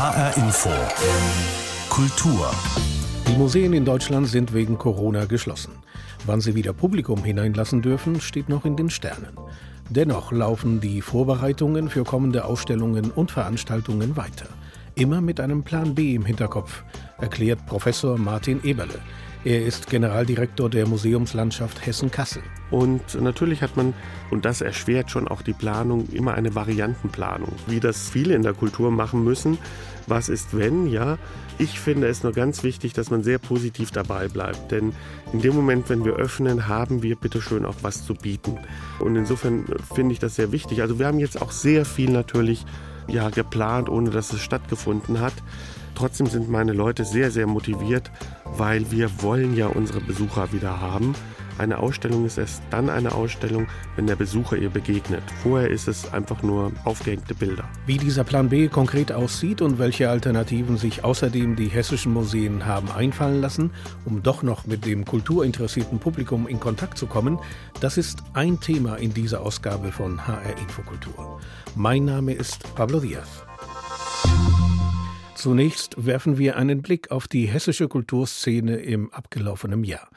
HR Info. Kultur. Die Museen in Deutschland sind wegen Corona geschlossen. Wann sie wieder Publikum hineinlassen dürfen, steht noch in den Sternen. Dennoch laufen die Vorbereitungen für kommende Ausstellungen und Veranstaltungen weiter. Immer mit einem Plan B im Hinterkopf, erklärt Professor Martin Eberle. Er ist Generaldirektor der Museumslandschaft Hessen-Kassel. Und natürlich hat man, und das erschwert schon auch die Planung, immer eine Variantenplanung, wie das viele in der Kultur machen müssen. Was ist wenn, ja? Ich finde es nur ganz wichtig, dass man sehr positiv dabei bleibt. Denn in dem Moment, wenn wir öffnen, haben wir bitteschön auch was zu bieten. Und insofern finde ich das sehr wichtig. Also wir haben jetzt auch sehr viel natürlich ja, geplant, ohne dass es stattgefunden hat. Trotzdem sind meine Leute sehr, sehr motiviert, weil wir wollen ja unsere Besucher wieder haben. Eine Ausstellung ist erst dann eine Ausstellung, wenn der Besucher ihr begegnet. Vorher ist es einfach nur aufgehängte Bilder. Wie dieser Plan B konkret aussieht und welche Alternativen sich außerdem die hessischen Museen haben einfallen lassen, um doch noch mit dem kulturinteressierten Publikum in Kontakt zu kommen, das ist ein Thema in dieser Ausgabe von HR Infokultur. Mein Name ist Pablo Diaz. Zunächst werfen wir einen Blick auf die hessische Kulturszene im abgelaufenen Jahr.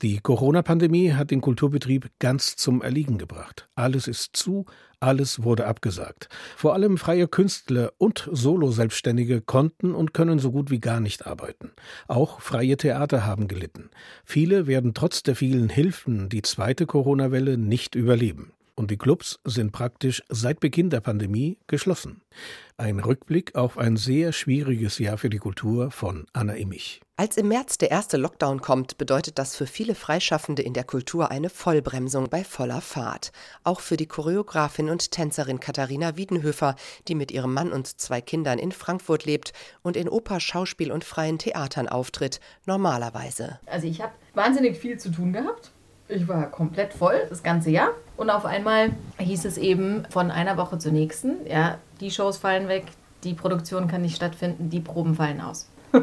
Die Corona-Pandemie hat den Kulturbetrieb ganz zum Erliegen gebracht. Alles ist zu, alles wurde abgesagt. Vor allem freie Künstler und Solo-Selbstständige konnten und können so gut wie gar nicht arbeiten. Auch freie Theater haben gelitten. Viele werden trotz der vielen Hilfen die zweite Corona-Welle nicht überleben und die Clubs sind praktisch seit Beginn der Pandemie geschlossen. Ein Rückblick auf ein sehr schwieriges Jahr für die Kultur von Anna Immich. Als im März der erste Lockdown kommt, bedeutet das für viele Freischaffende in der Kultur eine Vollbremsung bei voller Fahrt. Auch für die Choreografin und Tänzerin Katharina Wiedenhöfer, die mit ihrem Mann und zwei Kindern in Frankfurt lebt und in Oper, Schauspiel und freien Theatern auftritt, normalerweise. Also ich habe wahnsinnig viel zu tun gehabt ich war komplett voll das ganze Jahr. Und auf einmal hieß es eben von einer Woche zur nächsten, ja, die Shows fallen weg, die Produktion kann nicht stattfinden, die Proben fallen aus.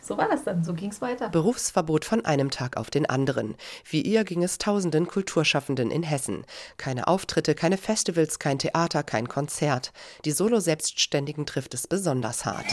So war das dann, so ging es weiter. Berufsverbot von einem Tag auf den anderen. Wie ihr ging es tausenden Kulturschaffenden in Hessen. Keine Auftritte, keine Festivals, kein Theater, kein Konzert. Die Solo-Selbstständigen trifft es besonders hart.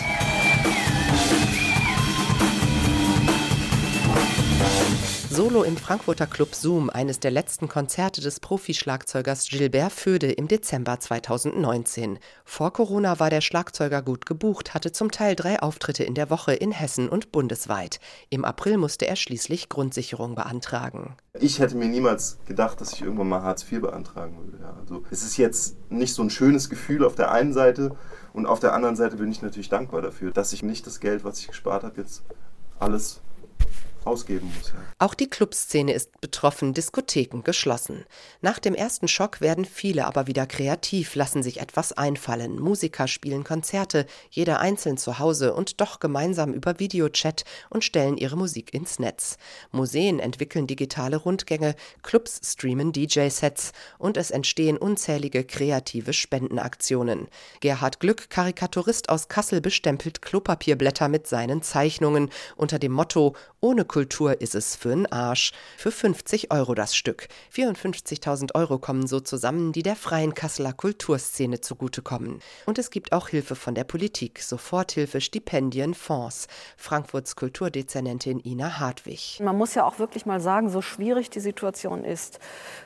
Solo im Frankfurter Club Zoom, eines der letzten Konzerte des Profischlagzeugers Gilbert Föde im Dezember 2019. Vor Corona war der Schlagzeuger gut gebucht, hatte zum Teil drei Auftritte in der Woche in Hessen und bundesweit. Im April musste er schließlich Grundsicherung beantragen. Ich hätte mir niemals gedacht, dass ich irgendwann mal Hartz IV beantragen würde. Ja, also es ist jetzt nicht so ein schönes Gefühl auf der einen Seite und auf der anderen Seite bin ich natürlich dankbar dafür, dass ich nicht das Geld, was ich gespart habe, jetzt alles ausgeben muss. Ja. Auch die Clubszene ist betroffen, Diskotheken geschlossen. Nach dem ersten Schock werden viele aber wieder kreativ, lassen sich etwas einfallen. Musiker spielen Konzerte, jeder einzeln zu Hause und doch gemeinsam über Videochat und stellen ihre Musik ins Netz. Museen entwickeln digitale Rundgänge, Clubs streamen DJ-Sets und es entstehen unzählige kreative Spendenaktionen. Gerhard Glück, Karikaturist aus Kassel, bestempelt Klopapierblätter mit seinen Zeichnungen unter dem Motto Ohne Kultur ist es für einen Arsch. Für 50 Euro das Stück. 54.000 Euro kommen so zusammen, die der freien Kasseler Kulturszene zugutekommen. Und es gibt auch Hilfe von der Politik. Soforthilfe, Stipendien, Fonds. Frankfurts Kulturdezernentin Ina Hartwig. Man muss ja auch wirklich mal sagen, so schwierig die Situation ist,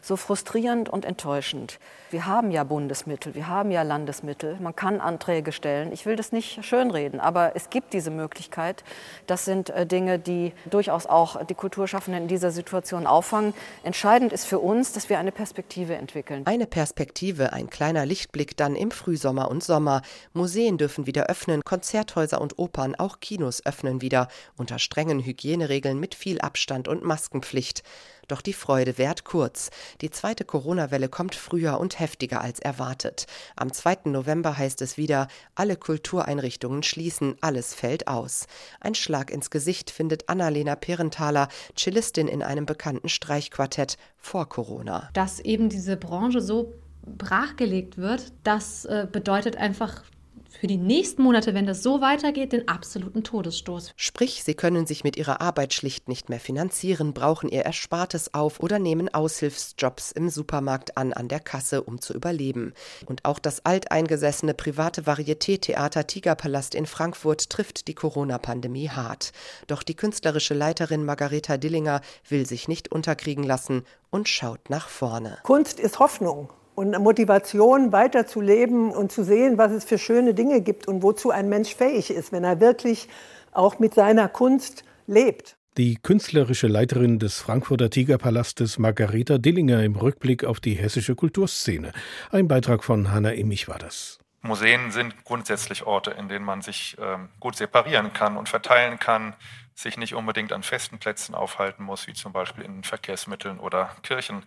so frustrierend und enttäuschend. Wir haben ja Bundesmittel, wir haben ja Landesmittel, man kann Anträge stellen. Ich will das nicht schönreden, aber es gibt diese Möglichkeit. Das sind äh, Dinge, die durchaus auch die Kulturschaffenden in dieser Situation auffangen. Entscheidend ist für uns, dass wir eine Perspektive entwickeln. Eine Perspektive, ein kleiner Lichtblick dann im Frühsommer und Sommer. Museen dürfen wieder öffnen, Konzerthäuser und Opern, auch Kinos öffnen wieder, unter strengen Hygieneregeln mit viel Abstand und Maskenpflicht. Doch die Freude währt kurz. Die zweite Corona-Welle kommt früher und heftiger als erwartet. Am 2. November heißt es wieder, alle Kultureinrichtungen schließen, alles fällt aus. Ein Schlag ins Gesicht findet Annalena Perenthaler, Cellistin in einem bekannten Streichquartett vor Corona. Dass eben diese Branche so brachgelegt wird, das äh, bedeutet einfach für die nächsten Monate, wenn das so weitergeht, den absoluten Todesstoß. Sprich, sie können sich mit ihrer Arbeit schlicht nicht mehr finanzieren, brauchen ihr Erspartes auf oder nehmen Aushilfsjobs im Supermarkt an an der Kasse, um zu überleben. Und auch das alteingesessene private Varieté-Theater Tigerpalast in Frankfurt trifft die Corona-Pandemie hart. Doch die künstlerische Leiterin Margareta Dillinger will sich nicht unterkriegen lassen und schaut nach vorne. Kunst ist Hoffnung und Motivation, weiterzuleben und zu sehen, was es für schöne Dinge gibt und wozu ein Mensch fähig ist, wenn er wirklich auch mit seiner Kunst lebt. Die künstlerische Leiterin des Frankfurter Tigerpalastes Margareta Dillinger im Rückblick auf die hessische Kulturszene. Ein Beitrag von Hanna Immich war das. Museen sind grundsätzlich Orte, in denen man sich ähm, gut separieren kann und verteilen kann, sich nicht unbedingt an festen Plätzen aufhalten muss, wie zum Beispiel in Verkehrsmitteln oder Kirchen.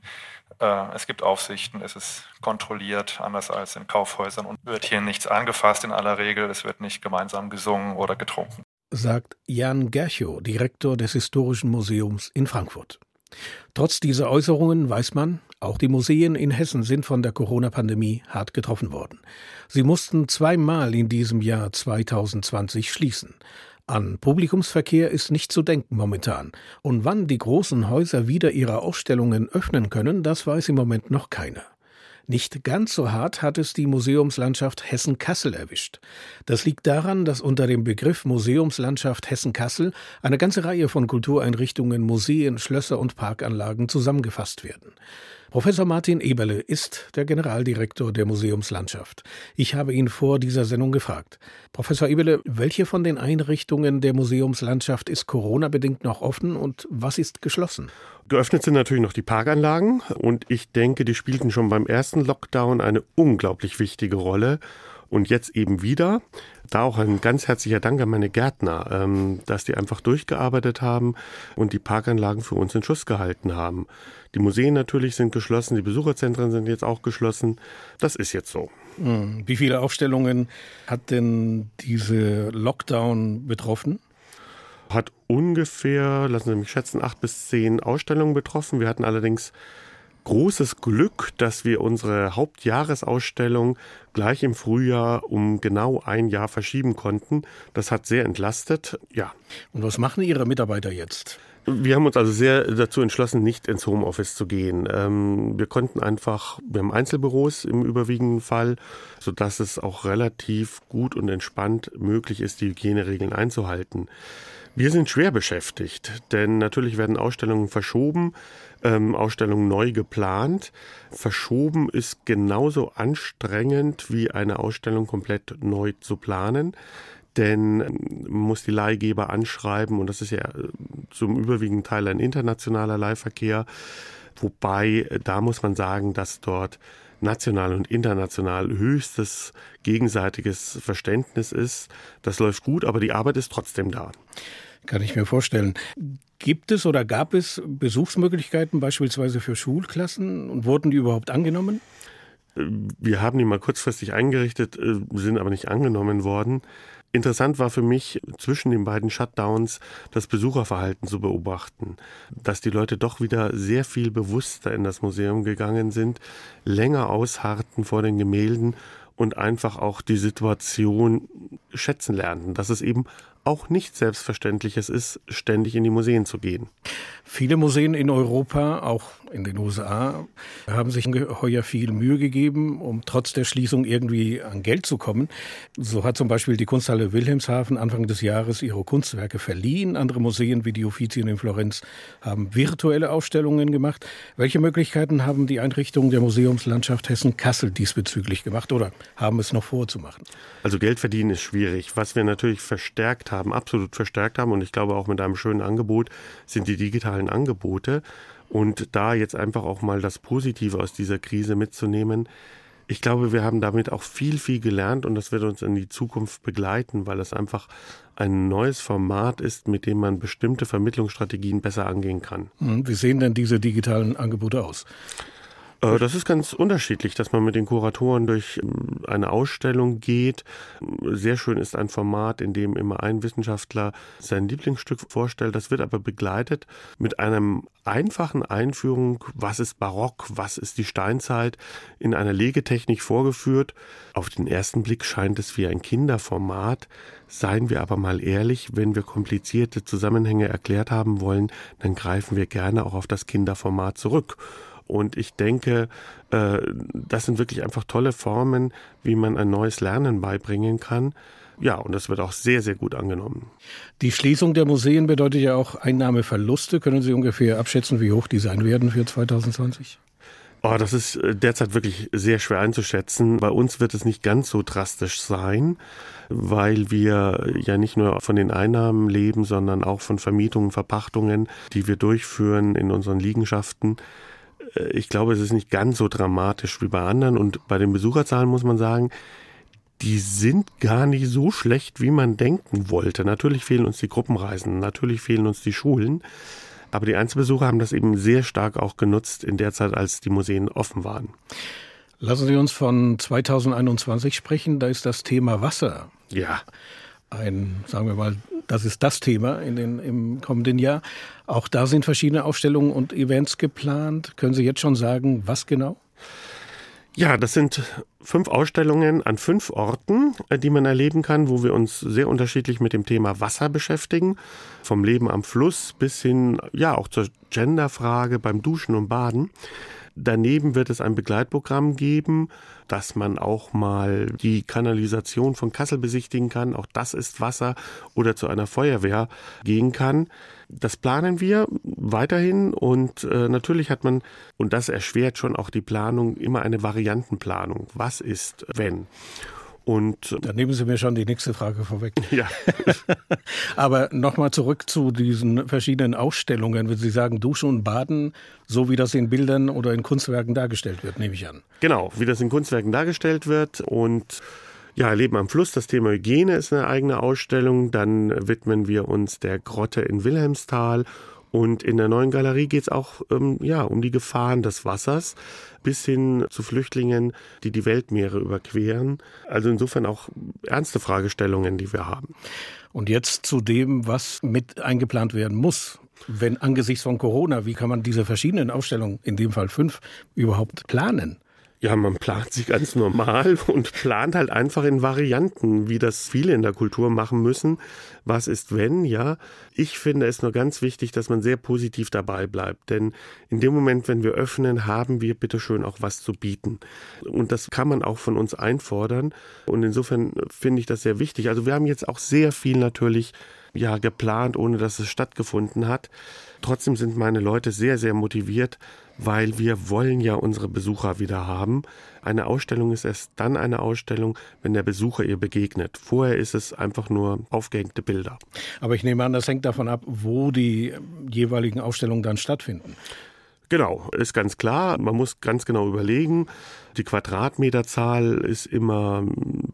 Äh, es gibt Aufsichten, es ist kontrolliert, anders als in Kaufhäusern und wird hier nichts angefasst in aller Regel, es wird nicht gemeinsam gesungen oder getrunken. Sagt Jan Gerchow, Direktor des Historischen Museums in Frankfurt. Trotz dieser Äußerungen weiß man, auch die Museen in Hessen sind von der Corona-Pandemie hart getroffen worden. Sie mussten zweimal in diesem Jahr 2020 schließen. An Publikumsverkehr ist nicht zu denken momentan. Und wann die großen Häuser wieder ihre Ausstellungen öffnen können, das weiß im Moment noch keiner. Nicht ganz so hart hat es die Museumslandschaft Hessen-Kassel erwischt. Das liegt daran, dass unter dem Begriff Museumslandschaft Hessen-Kassel eine ganze Reihe von Kultureinrichtungen, Museen, Schlösser und Parkanlagen zusammengefasst werden. Professor Martin Eberle ist der Generaldirektor der Museumslandschaft. Ich habe ihn vor dieser Sendung gefragt. Professor Eberle, welche von den Einrichtungen der Museumslandschaft ist Corona-bedingt noch offen und was ist geschlossen? Geöffnet sind natürlich noch die Parkanlagen und ich denke, die spielten schon beim ersten Lockdown eine unglaublich wichtige Rolle und jetzt eben wieder. Da auch ein ganz herzlicher Dank an meine Gärtner, ähm, dass die einfach durchgearbeitet haben und die Parkanlagen für uns in Schuss gehalten haben. Die Museen natürlich sind geschlossen, die Besucherzentren sind jetzt auch geschlossen. Das ist jetzt so. Hm. Wie viele Aufstellungen hat denn diese Lockdown betroffen? Hat ungefähr, lassen Sie mich schätzen, acht bis zehn Ausstellungen betroffen. Wir hatten allerdings großes Glück, dass wir unsere Hauptjahresausstellung gleich im Frühjahr um genau ein Jahr verschieben konnten. Das hat sehr entlastet, ja. Und was machen Ihre Mitarbeiter jetzt? Wir haben uns also sehr dazu entschlossen, nicht ins Homeoffice zu gehen. Ähm, wir konnten einfach, wir haben Einzelbüros im überwiegenden Fall, sodass es auch relativ gut und entspannt möglich ist, die Hygieneregeln einzuhalten. Wir sind schwer beschäftigt, denn natürlich werden Ausstellungen verschoben, ähm, Ausstellungen neu geplant. Verschoben ist genauso anstrengend wie eine Ausstellung komplett neu zu planen denn man muss die Leihgeber anschreiben und das ist ja äh, zum überwiegenden Teil ein internationaler Leihverkehr, wobei äh, da muss man sagen, dass dort national und international höchstes gegenseitiges Verständnis ist. Das läuft gut, aber die Arbeit ist trotzdem da. Kann ich mir vorstellen. Gibt es oder gab es Besuchsmöglichkeiten beispielsweise für Schulklassen und wurden die überhaupt angenommen? Wir haben die mal kurzfristig eingerichtet, äh, sind aber nicht angenommen worden. Interessant war für mich zwischen den beiden Shutdowns das Besucherverhalten zu beobachten, dass die Leute doch wieder sehr viel bewusster in das Museum gegangen sind, länger ausharrten vor den Gemälden und einfach auch die Situation schätzen lernten, dass es eben auch nicht selbstverständliches ist, ständig in die Museen zu gehen. Viele Museen in Europa, auch in den USA, haben sich heuer viel Mühe gegeben, um trotz der Schließung irgendwie an Geld zu kommen. So hat zum Beispiel die Kunsthalle Wilhelmshaven Anfang des Jahres ihre Kunstwerke verliehen. Andere Museen wie die Uffizien in Florenz haben virtuelle Ausstellungen gemacht. Welche Möglichkeiten haben die Einrichtungen der Museumslandschaft Hessen-Kassel diesbezüglich gemacht oder haben es noch vorzumachen? Also Geld verdienen ist schwierig. Was wir natürlich verstärkt haben, absolut verstärkt haben und ich glaube auch mit einem schönen Angebot, sind die digitalen Angebote. Und da jetzt einfach auch mal das Positive aus dieser Krise mitzunehmen, ich glaube, wir haben damit auch viel, viel gelernt und das wird uns in die Zukunft begleiten, weil es einfach ein neues Format ist, mit dem man bestimmte Vermittlungsstrategien besser angehen kann. Hm, wie sehen denn diese digitalen Angebote aus? Äh, das ist ganz unterschiedlich, dass man mit den Kuratoren durch ähm, eine Ausstellung geht. Sehr schön ist ein Format, in dem immer ein Wissenschaftler sein Lieblingsstück vorstellt. Das wird aber begleitet mit einem einfachen Einführung, was ist Barock, was ist die Steinzeit, in einer Legetechnik vorgeführt. Auf den ersten Blick scheint es wie ein Kinderformat. Seien wir aber mal ehrlich, wenn wir komplizierte Zusammenhänge erklärt haben wollen, dann greifen wir gerne auch auf das Kinderformat zurück. Und ich denke, äh, das sind wirklich einfach tolle Formen, wie man ein neues Lernen beibringen kann. Ja, und das wird auch sehr, sehr gut angenommen. Die Schließung der Museen bedeutet ja auch Einnahmeverluste. Können Sie ungefähr abschätzen, wie hoch die sein werden für 2020? Oh, das ist äh, derzeit wirklich sehr schwer einzuschätzen. Bei uns wird es nicht ganz so drastisch sein, weil wir ja nicht nur von den Einnahmen leben, sondern auch von Vermietungen, Verpachtungen, die wir durchführen in unseren Liegenschaften. Äh, ich glaube, es ist nicht ganz so dramatisch wie bei anderen. Und bei den Besucherzahlen muss man sagen, die sind gar nicht so schlecht, wie man denken wollte. Natürlich fehlen uns die Gruppenreisen, natürlich fehlen uns die Schulen. Aber die Einzelbesucher haben das eben sehr stark auch genutzt in der Zeit, als die Museen offen waren. Lassen Sie uns von 2021 sprechen. Da ist das Thema Wasser. Ja. Ein, sagen wir mal, das ist das Thema in den, im kommenden Jahr. Auch da sind verschiedene Aufstellungen und Events geplant. Können Sie jetzt schon sagen, was genau? Ja, das sind fünf Ausstellungen an fünf Orten, äh, die man erleben kann, wo wir uns sehr unterschiedlich mit dem Thema Wasser beschäftigen. Vom Leben am Fluss bis hin, ja, auch zur Genderfrage beim Duschen und Baden. Daneben wird es ein Begleitprogramm geben, dass man auch mal die Kanalisation von Kassel besichtigen kann. Auch das ist Wasser oder zu einer Feuerwehr gehen kann. Das planen wir weiterhin und äh, natürlich hat man, und das erschwert schon auch die Planung, immer eine Variantenplanung. Was ist, wenn? Und da nehmen Sie mir schon die nächste Frage vorweg. Ja. Aber nochmal zurück zu diesen verschiedenen Ausstellungen. Wenn Sie sagen Duschen und Baden, so wie das in Bildern oder in Kunstwerken dargestellt wird, nehme ich an. Genau, wie das in Kunstwerken dargestellt wird und ja, Leben am Fluss, das Thema Hygiene ist eine eigene Ausstellung. Dann widmen wir uns der Grotte in Wilhelmsthal und in der neuen Galerie geht es auch ähm, ja, um die Gefahren des Wassers bis hin zu Flüchtlingen, die die Weltmeere überqueren. Also insofern auch ernste Fragestellungen, die wir haben. Und jetzt zu dem, was mit eingeplant werden muss. Wenn angesichts von Corona, wie kann man diese verschiedenen Ausstellungen, in dem Fall fünf, überhaupt planen? Ja, man plant sich ganz normal und plant halt einfach in Varianten, wie das viele in der Kultur machen müssen. Was ist wenn? Ja, ich finde es nur ganz wichtig, dass man sehr positiv dabei bleibt. Denn in dem Moment, wenn wir öffnen, haben wir bitteschön auch was zu bieten. Und das kann man auch von uns einfordern. Und insofern finde ich das sehr wichtig. Also wir haben jetzt auch sehr viel natürlich ja geplant, ohne dass es stattgefunden hat. Trotzdem sind meine Leute sehr, sehr motiviert, weil wir wollen ja unsere Besucher wieder haben. Eine Ausstellung ist erst dann eine Ausstellung, wenn der Besucher ihr begegnet. Vorher ist es einfach nur aufgehängte Bilder. Aber ich nehme an, das hängt davon ab, wo die jeweiligen Ausstellungen dann stattfinden. Genau, ist ganz klar. Man muss ganz genau überlegen. Die Quadratmeterzahl ist immer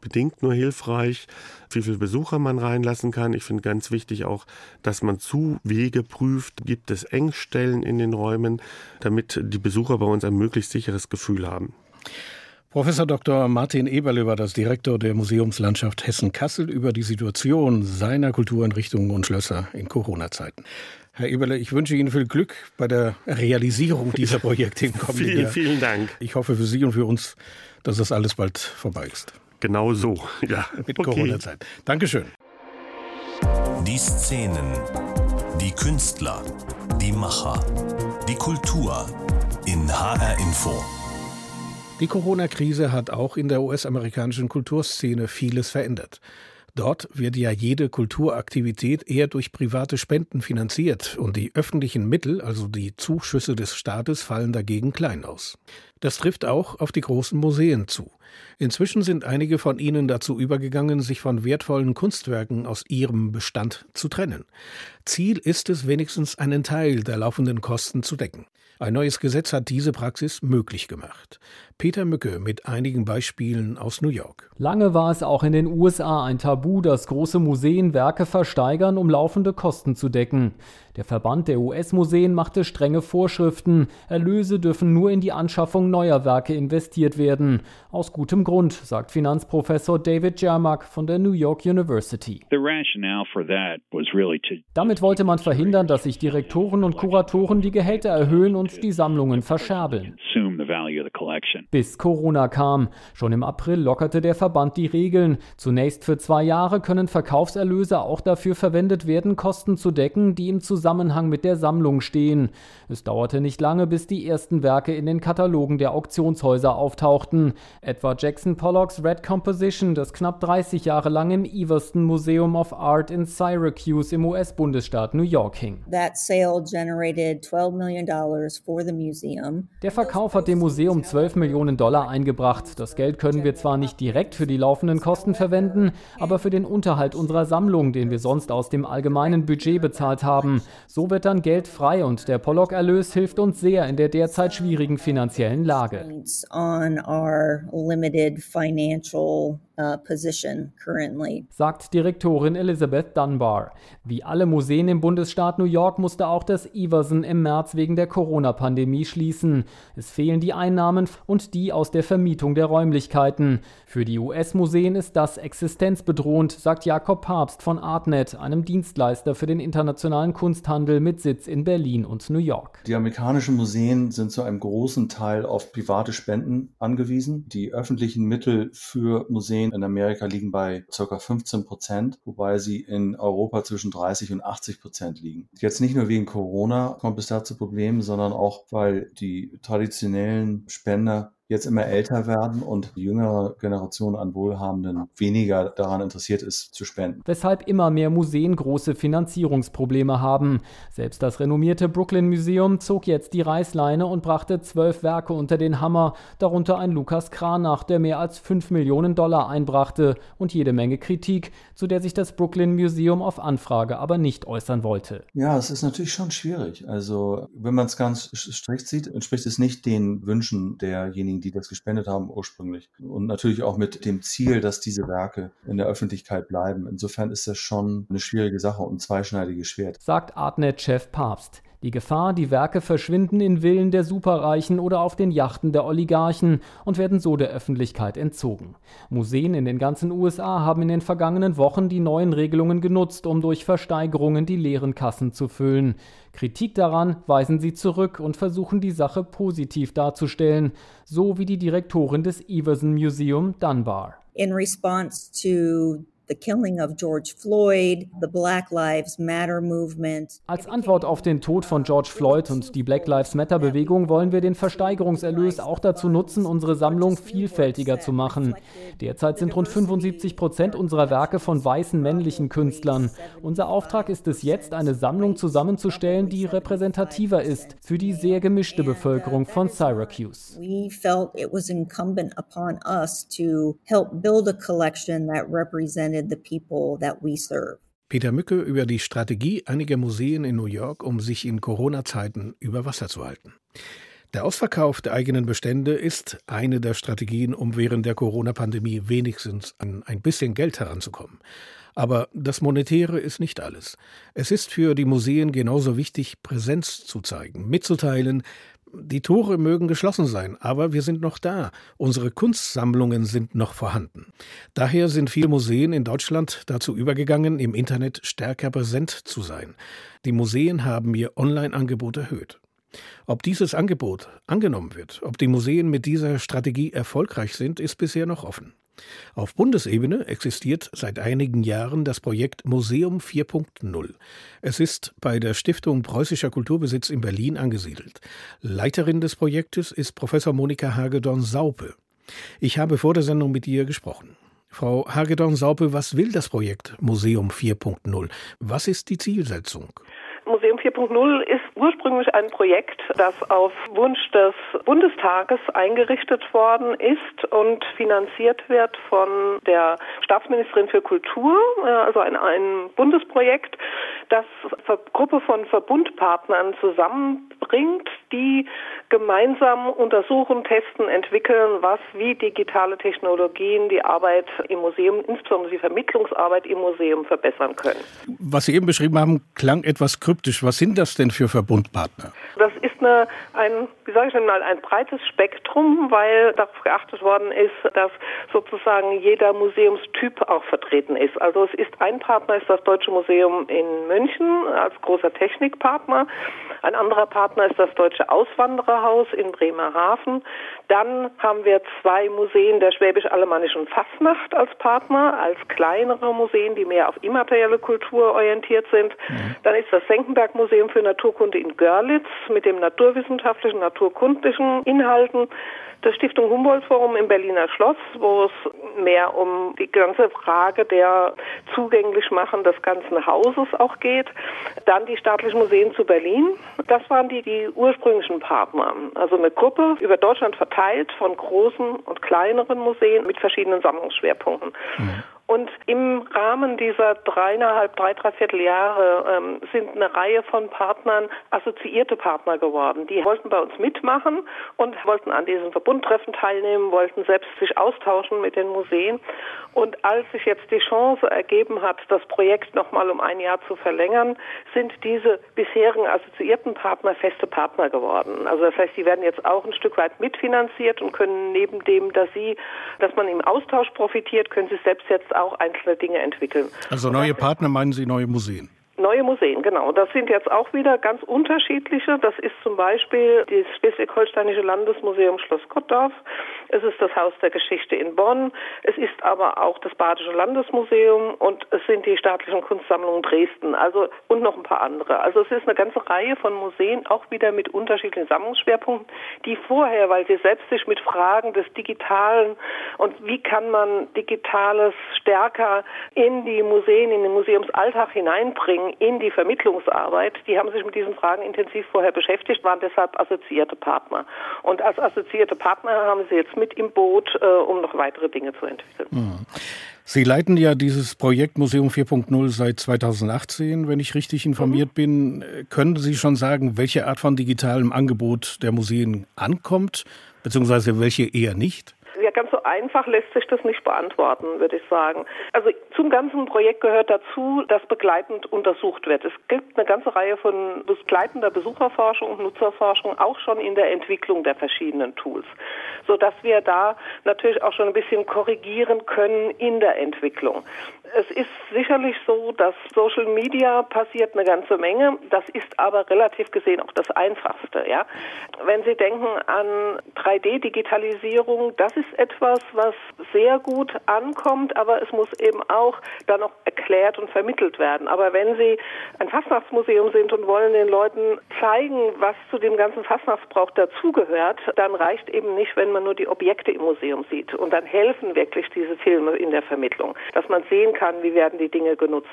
bedingt nur hilfreich, wie viele Besucher man reinlassen kann. Ich finde ganz wichtig auch, dass man Zuwege prüft. Gibt es Engstellen in den Räumen, damit die Besucher bei uns ein möglichst sicheres Gefühl haben. Professor Dr. Martin Eberle war das Direktor der Museumslandschaft Hessen-Kassel über die Situation seiner Kultureinrichtungen und Schlösser in Corona-Zeiten. Herr Eberle, ich wünsche Ihnen viel Glück bei der Realisierung dieser Projekte im kommenden vielen, Jahr. Vielen Dank. Ich hoffe für Sie und für uns, dass das alles bald vorbei ist. Genau so, ja. Mit okay. Corona-Zeit. Dankeschön. Die Szenen, die Künstler, die Macher, die Kultur in HR Info. Die Corona-Krise hat auch in der US-amerikanischen Kulturszene vieles verändert. Dort wird ja jede Kulturaktivität eher durch private Spenden finanziert und die öffentlichen Mittel, also die Zuschüsse des Staates, fallen dagegen klein aus. Das trifft auch auf die großen Museen zu. Inzwischen sind einige von ihnen dazu übergegangen, sich von wertvollen Kunstwerken aus ihrem Bestand zu trennen. Ziel ist es, wenigstens einen Teil der laufenden Kosten zu decken. Ein neues Gesetz hat diese Praxis möglich gemacht. Peter Mücke mit einigen Beispielen aus New York. Lange war es auch in den USA ein Tabu, dass große Museen Werke versteigern, um laufende Kosten zu decken. Der Verband der US-Museen machte strenge Vorschriften. Erlöse dürfen nur in die Anschaffung neuer Werke investiert werden. Aus gutem Grund, sagt Finanzprofessor David Jermak von der New York University. Damit wollte man verhindern, dass sich Direktoren und Kuratoren die Gehälter erhöhen und die Sammlungen verscherbeln. Bis Corona kam. Schon im April lockerte der Verband die Regeln. Zunächst für zwei Jahre können Verkaufserlöse auch dafür verwendet werden, Kosten zu decken, die im Zusammenhang mit der Sammlung stehen. Es dauerte nicht lange, bis die ersten Werke in den Katalogen der Auktionshäuser auftauchten. Etwa Jackson Pollocks Red Composition, das knapp 30 Jahre lang im Everston Museum of Art in Syracuse im US-Bundesstaat New York hing. Der Verkauf hat dem Museum 12 Millionen Dollar eingebracht. Das Geld können wir zwar nicht direkt für die laufenden Kosten verwenden, aber für den Unterhalt unserer Sammlung, den wir sonst aus dem allgemeinen Budget bezahlt haben. So wird dann Geld frei und der Pollock-Erlös hilft uns sehr in der derzeit schwierigen finanziellen Lage. Uh, Sagt Direktorin Elizabeth Dunbar. Wie alle Museen im Bundesstaat New York musste auch das Iverson im März wegen der Corona-Pandemie schließen. Es fehlen die Einnahmen und die aus der Vermietung der Räumlichkeiten. Für die US-Museen ist das existenzbedrohend, sagt Jakob Papst von Artnet, einem Dienstleister für den internationalen Kunsthandel mit Sitz in Berlin und New York. Die amerikanischen Museen sind zu einem großen Teil auf private Spenden angewiesen. Die öffentlichen Mittel für Museen in Amerika liegen bei ca. 15 Prozent, wobei sie in Europa zwischen 30 und 80 Prozent liegen. Jetzt nicht nur wegen Corona kommt es da zu Problemen, sondern auch, weil die traditionellen Spender jetzt immer älter werden und die jüngere Generation an Wohlhabenden weniger daran interessiert ist, zu spenden. Weshalb immer mehr Museen große Finanzierungsprobleme haben. Selbst das renommierte Brooklyn Museum zog jetzt die Reißleine und brachte zwölf Werke unter den Hammer, darunter ein Lukas Kranach, der mehr als fünf Millionen Dollar einbrachte und jede Menge Kritik, zu der sich das Brooklyn Museum auf Anfrage aber nicht äußern wollte. Ja, es ist natürlich schon schwierig. Also, wenn man es ganz strikt sieht, entspricht es nicht den Wünschen derjenigen, diejenigen, die das gespendet haben ursprünglich. Und natürlich auch mit dem Ziel, dass diese Werke in der Öffentlichkeit bleiben. Insofern ist das schon eine schwierige Sache und zweischneidiges Schwert. Sagt Artnet-Chef Papst. Die Gefahr, die Werke verschwinden in Villen der Superreichen oder auf den Yachten der Oligarchen und werden so der Öffentlichkeit entzogen. Museen in den ganzen USA haben in den vergangenen Wochen die neuen Regelungen genutzt, um durch Versteigerungen die leeren Kassen zu füllen. Kritik daran weisen sie zurück und versuchen die Sache positiv darzustellen, so wie die Direktorin des Everson Museum Dunbar. In response to the killing of George Floyd, the Black Lives Matter movement. Als Antwort auf den Tod von George Floyd und die Black Lives Matter Bewegung wollen wir den Versteigerungserlös auch dazu nutzen, unsere Sammlung vielfältiger zu machen. Derzeit sind rund 75 Prozent unserer Werke von weißen männlichen Künstlern. Unser Auftrag ist es jetzt, eine Sammlung zusammenzustellen, die repräsentativer ist für die sehr gemischte Bevölkerung von Syracuse. We felt it was incumbent upon us to help build a collection that represented represented the people that we serve. Peter Mücke über die Strategie einiger Museen in New York, um sich in Corona-Zeiten über Wasser zu halten. Der Ausverkauf der eigenen Bestände ist eine der Strategien, um während der Corona-Pandemie wenigstens an ein bisschen Geld heranzukommen. Aber das Monetäre ist nicht alles. Es ist für die Museen genauso wichtig, Präsenz zu zeigen, mitzuteilen, die Tore mögen geschlossen sein, aber wir sind noch da. Unsere Kunstsammlungen sind noch vorhanden. Daher sind viele Museen in Deutschland dazu übergegangen, im Internet stärker präsent zu sein. Die Museen haben ihr Online-Angebot erhöht. Ob dieses Angebot angenommen wird, ob die Museen mit dieser Strategie erfolgreich sind, ist bisher noch offen. Auf Bundesebene existiert seit einigen Jahren das Projekt Museum 4.0. Es ist bei der Stiftung Preußischer Kulturbesitz in Berlin angesiedelt. Leiterin des Projektes ist Professor Monika Hagedorn-Saupe. Ich habe vor der Sendung mit ihr gesprochen. Frau Hagedorn-Saupe, was will das Projekt Museum 4.0? Was ist die Zielsetzung? Museum 4.0 ist ursprünglich ein Projekt, das auf Wunsch des Bundestages eingerichtet worden ist und finanziert wird von der Staatsministerin für Kultur, äh, also ein, ein Bundesprojekt, das eine Gruppe von Verbundpartnern zusammenbringt, die gemeinsam untersuchen, testen, entwickeln, was wie digitale Technologien die Arbeit im Museum, insbesondere die Vermittlungsarbeit im Museum verbessern können. Was Sie eben beschrieben haben, klang etwas kryptisch. Was sind das denn für Verbundpartner? Das ist eine, ein, wie sage ich denn mal, ein breites Spektrum, weil darauf geachtet worden ist, dass sozusagen jeder Museumstyp auch vertreten ist. Also es ist ein Partner ist das Deutsche Museum in München als großer Technikpartner. Ein anderer Partner ist das Deutsche Auswandererhaus in Bremerhaven. Dann haben wir zwei Museen der Schwäbisch-Alemannischen Fastnacht als Partner, als kleinere Museen, die mehr auf immaterielle Kultur orientiert sind. Mhm. Dann ist das Senckenberg Museum für Naturkunde in Görlitz mit dem naturwissenschaftlichen, naturkundlichen Inhalten das Stiftung Humboldt Forum im Berliner Schloss, wo es mehr um die ganze Frage der Zugänglichmachung des ganzen Hauses auch geht. Dann die staatlichen Museen zu Berlin. Das waren die, die ursprünglichen Partner. Also eine Gruppe über Deutschland verteilt von großen und kleineren Museen mit verschiedenen Sammlungsschwerpunkten. Mhm. Und im Rahmen dieser dreieinhalb, drei, dreiviertel Jahre ähm, sind eine Reihe von Partnern assoziierte Partner geworden. Die wollten bei uns mitmachen und wollten an diesem Verbundtreffen teilnehmen, wollten selbst sich austauschen mit den Museen. Und als sich jetzt die Chance ergeben hat, das Projekt nochmal um ein Jahr zu verlängern, sind diese bisherigen assoziierten Partner feste Partner geworden. Also das heißt, die werden jetzt auch ein Stück weit mitfinanziert und können neben dem, dass sie, dass man im Austausch profitiert, können sie selbst jetzt auch einzelne Dinge entwickeln. Also neue Partner meinen Sie neue Museen? Neue Museen, genau. Das sind jetzt auch wieder ganz unterschiedliche. Das ist zum Beispiel das Schleswig-Holsteinische Landesmuseum Schloss Gottdorf. Es ist das Haus der Geschichte in Bonn. Es ist aber auch das Badische Landesmuseum und es sind die staatlichen Kunstsammlungen Dresden. Also und noch ein paar andere. Also es ist eine ganze Reihe von Museen, auch wieder mit unterschiedlichen Sammlungsschwerpunkten, die vorher, weil sie selbst sich mit Fragen des Digitalen und wie kann man Digitales stärker in die Museen, in den Museumsalltag hineinbringen, in die Vermittlungsarbeit, die haben sich mit diesen Fragen intensiv vorher beschäftigt, waren deshalb assoziierte Partner. Und als assoziierte Partner haben sie jetzt mit im Boot, äh, um noch weitere Dinge zu entwickeln. Mhm. Sie leiten ja dieses Projekt Museum 4.0 seit 2018, wenn ich richtig informiert mhm. bin. Können Sie schon sagen, welche Art von digitalem Angebot der Museen ankommt, beziehungsweise welche eher nicht? Ja, ganz einfach lässt sich das nicht beantworten, würde ich sagen. Also zum ganzen Projekt gehört dazu, dass begleitend untersucht wird. Es gibt eine ganze Reihe von begleitender Besucherforschung und Nutzerforschung auch schon in der Entwicklung der verschiedenen Tools, sodass wir da natürlich auch schon ein bisschen korrigieren können in der Entwicklung. Es ist sicherlich so, dass Social Media passiert eine ganze Menge. Das ist aber relativ gesehen auch das Einfachste. Ja? Wenn Sie denken an 3D-Digitalisierung, das ist etwas, was sehr gut ankommt, aber es muss eben auch dann noch erklärt und vermittelt werden. Aber wenn Sie ein Fastnachtsmuseum sind und wollen den Leuten zeigen, was zu dem ganzen Fastnachtsbrauch dazugehört, dann reicht eben nicht, wenn man nur die Objekte im Museum sieht. Und dann helfen wirklich diese Filme in der Vermittlung, dass man sehen kann, wie werden die Dinge genutzt.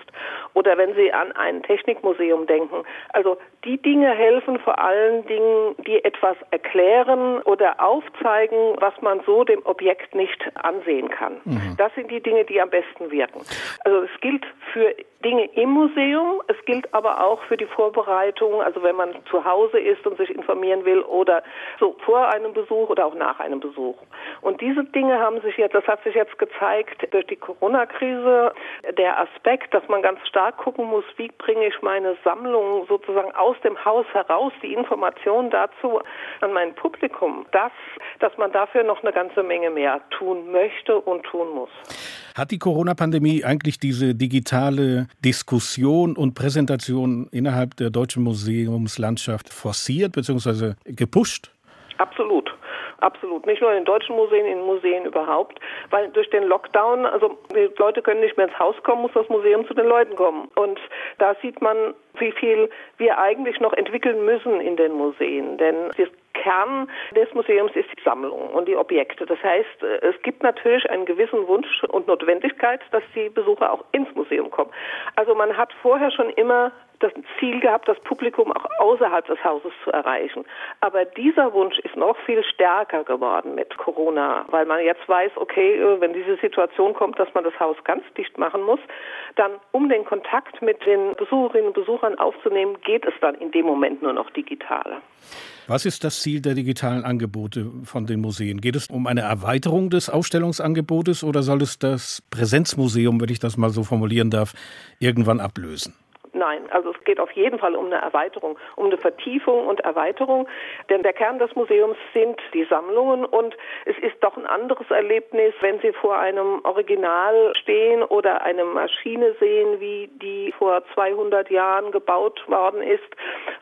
Oder wenn Sie an ein Technikmuseum denken. Also die Dinge helfen vor allen Dingen, die etwas erklären oder aufzeigen, was man so dem Objekt nicht ansehen kann. Mhm. Das sind die Dinge, die am besten wirken. Also es gilt für Dinge im Museum, es gilt aber auch für die Vorbereitung, also wenn man zu Hause ist und sich informieren will oder so vor einem Besuch oder auch nach einem Besuch. Und diese Dinge haben sich jetzt, das hat sich jetzt gezeigt durch die Corona-Krise, der Aspekt, dass man ganz stark gucken muss, wie bringe ich meine Sammlung sozusagen aus dem Haus heraus, die Information dazu an mein Publikum, das, dass man dafür noch eine ganze Menge mehr tun möchte und tun muss. Hat die Corona-Pandemie eigentlich diese digitale Diskussion und Präsentation innerhalb der deutschen Museumslandschaft forciert bzw. gepusht? Absolut. Absolut. Nicht nur in den deutschen Museen, in Museen überhaupt. Weil durch den Lockdown, also die Leute können nicht mehr ins Haus kommen, muss das Museum zu den Leuten kommen. Und da sieht man, wie viel wir eigentlich noch entwickeln müssen in den Museen. Denn das Kern des Museums ist die Sammlung und die Objekte. Das heißt, es gibt natürlich einen gewissen Wunsch und Notwendigkeit, dass die Besucher auch ins Museum kommen. Also man hat vorher schon immer das Ziel gehabt, das Publikum auch außerhalb des Hauses zu erreichen. Aber dieser Wunsch ist noch viel stärker geworden mit Corona, weil man jetzt weiß, okay, äh, wenn diese Situation kommt, dass man das Haus ganz dicht machen muss, dann um den Kontakt mit den Besucherinnen und Besuchern aufzunehmen, geht es dann in dem Moment nur noch digital. Was ist das Ziel der digitalen Angebote von den Museen? Geht es um eine Erweiterung des Ausstellungsangebotes oder soll es das Präsenzmuseum, wenn ich das mal so formulieren darf, irgendwann ablösen? Nein, also geht auf jeden Fall um eine Erweiterung, um eine Vertiefung und Erweiterung, denn der Kern des Museums sind die Sammlungen und es ist doch ein anderes Erlebnis, wenn Sie vor einem Original stehen oder eine Maschine sehen, wie die vor 200 Jahren gebaut worden ist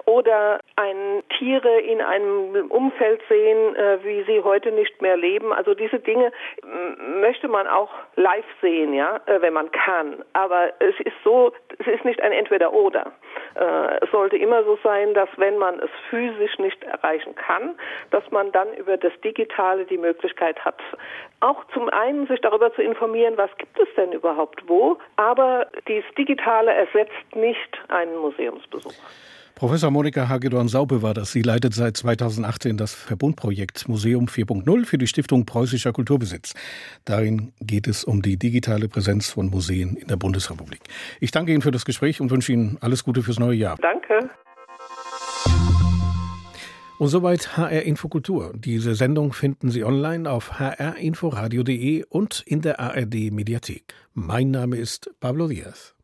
oder ein Tiere in einem Umfeld sehen, äh, wie sie heute nicht mehr leben. Also diese Dinge möchte man auch live sehen, ja, äh, wenn man kann. Aber es ist so, es ist nicht ein entweder entweder oder. Äh, es sollte immer so sein, dass wenn man es physisch nicht erreichen kann, dass man dann über das Digitale die Möglichkeit hat, auch zum einen sich darüber zu informieren, was gibt es denn überhaupt wo, aber dieses Digitale ersetzt nicht einen Museumsbesuch. Professor Monika Hagedorn-Saupe war das. Sie leitet seit 2018 das Verbundprojekt Museum 4.0 für die Stiftung Preußischer Kulturbesitz. Darin geht es um die digitale Präsenz von Museen in der Bundesrepublik. Ich danke Ihnen für das Gespräch und wünsche Ihnen alles Gute fürs neue Jahr. Danke. Und soweit HR Infokultur. Diese Sendung finden Sie online auf hrinforadio.de und in der ARD Mediathek. Mein Name ist Pablo Diaz.